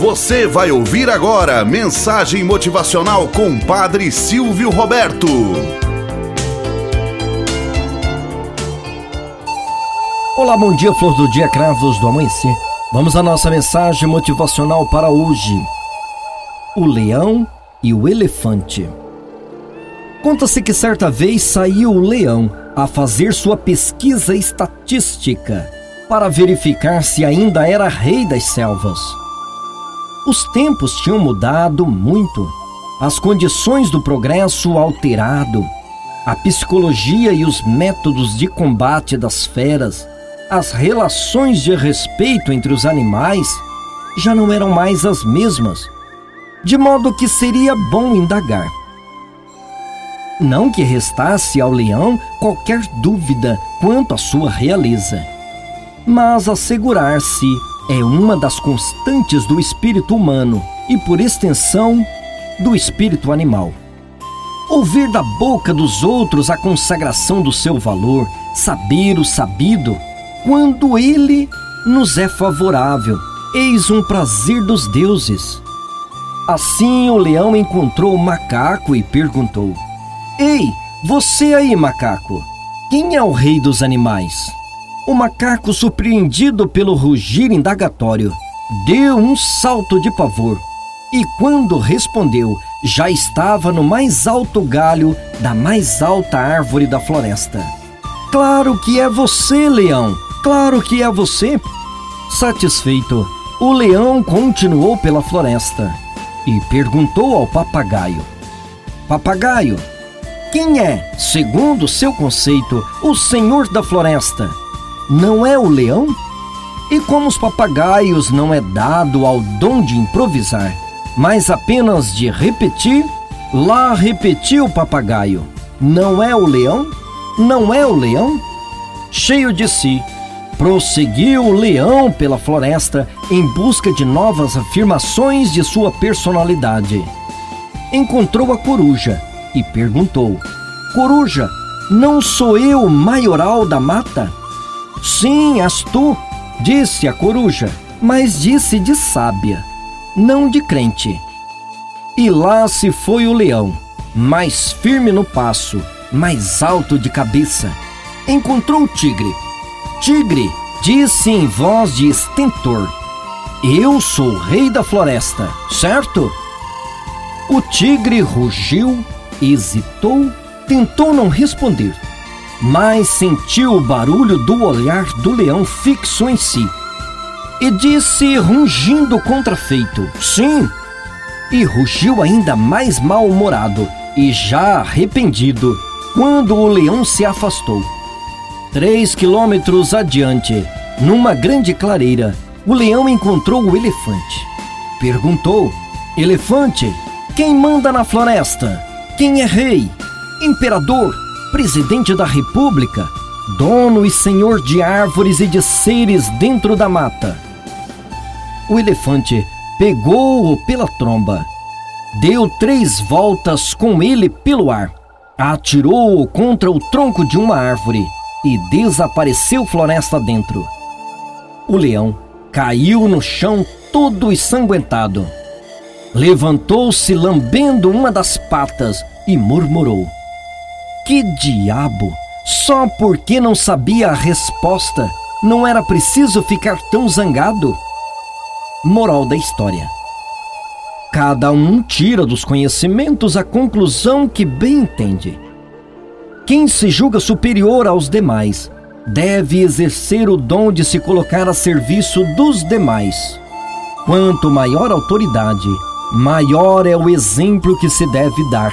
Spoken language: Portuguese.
Você vai ouvir agora mensagem motivacional com Padre Silvio Roberto. Olá, bom dia, flor do dia, cravos do amanhecer. Vamos à nossa mensagem motivacional para hoje. O leão e o elefante. Conta-se que certa vez saiu o leão a fazer sua pesquisa estatística para verificar se ainda era rei das selvas. Os tempos tinham mudado muito, as condições do progresso alterado, a psicologia e os métodos de combate das feras, as relações de respeito entre os animais já não eram mais as mesmas, de modo que seria bom indagar. Não que restasse ao leão qualquer dúvida quanto à sua realeza, mas assegurar-se é uma das constantes do espírito humano e, por extensão, do espírito animal. Ouvir da boca dos outros a consagração do seu valor, saber o sabido, quando ele nos é favorável, eis um prazer dos deuses. Assim o leão encontrou o macaco e perguntou: Ei, você aí, macaco, quem é o rei dos animais? O macaco, surpreendido pelo rugir indagatório, deu um salto de pavor e, quando respondeu, já estava no mais alto galho da mais alta árvore da floresta. Claro que é você, leão! Claro que é você! Satisfeito, o leão continuou pela floresta e perguntou ao papagaio: Papagaio, quem é, segundo seu conceito, o senhor da floresta? Não é o leão? E como os papagaios não é dado ao dom de improvisar, mas apenas de repetir, lá repetiu o papagaio: Não é o leão? Não é o leão? Cheio de si, prosseguiu o leão pela floresta em busca de novas afirmações de sua personalidade. Encontrou a coruja e perguntou: Coruja, não sou eu o maioral da mata? Sim, és tu, disse a coruja, mas disse de sábia, não de crente. E lá se foi o leão, mais firme no passo, mais alto de cabeça. Encontrou o tigre. Tigre, disse em voz de estentor: Eu sou o rei da floresta, certo? O tigre rugiu, hesitou, tentou não responder mas sentiu o barulho do olhar do leão fixo em si. E disse, rungindo contrafeito: Sim! E rugiu ainda mais mal-humorado e já arrependido quando o leão se afastou. Três quilômetros adiante, numa grande clareira, o leão encontrou o elefante. Perguntou: Elefante, quem manda na floresta? Quem é rei? Imperador? Presidente da República, dono e senhor de árvores e de seres dentro da mata. O elefante pegou-o pela tromba, deu três voltas com ele pelo ar, atirou-o contra o tronco de uma árvore e desapareceu floresta dentro. O leão caiu no chão todo ensanguentado. Levantou-se lambendo uma das patas e murmurou: que diabo! Só porque não sabia a resposta, não era preciso ficar tão zangado? Moral da história: Cada um tira dos conhecimentos a conclusão que bem entende. Quem se julga superior aos demais deve exercer o dom de se colocar a serviço dos demais. Quanto maior a autoridade, maior é o exemplo que se deve dar.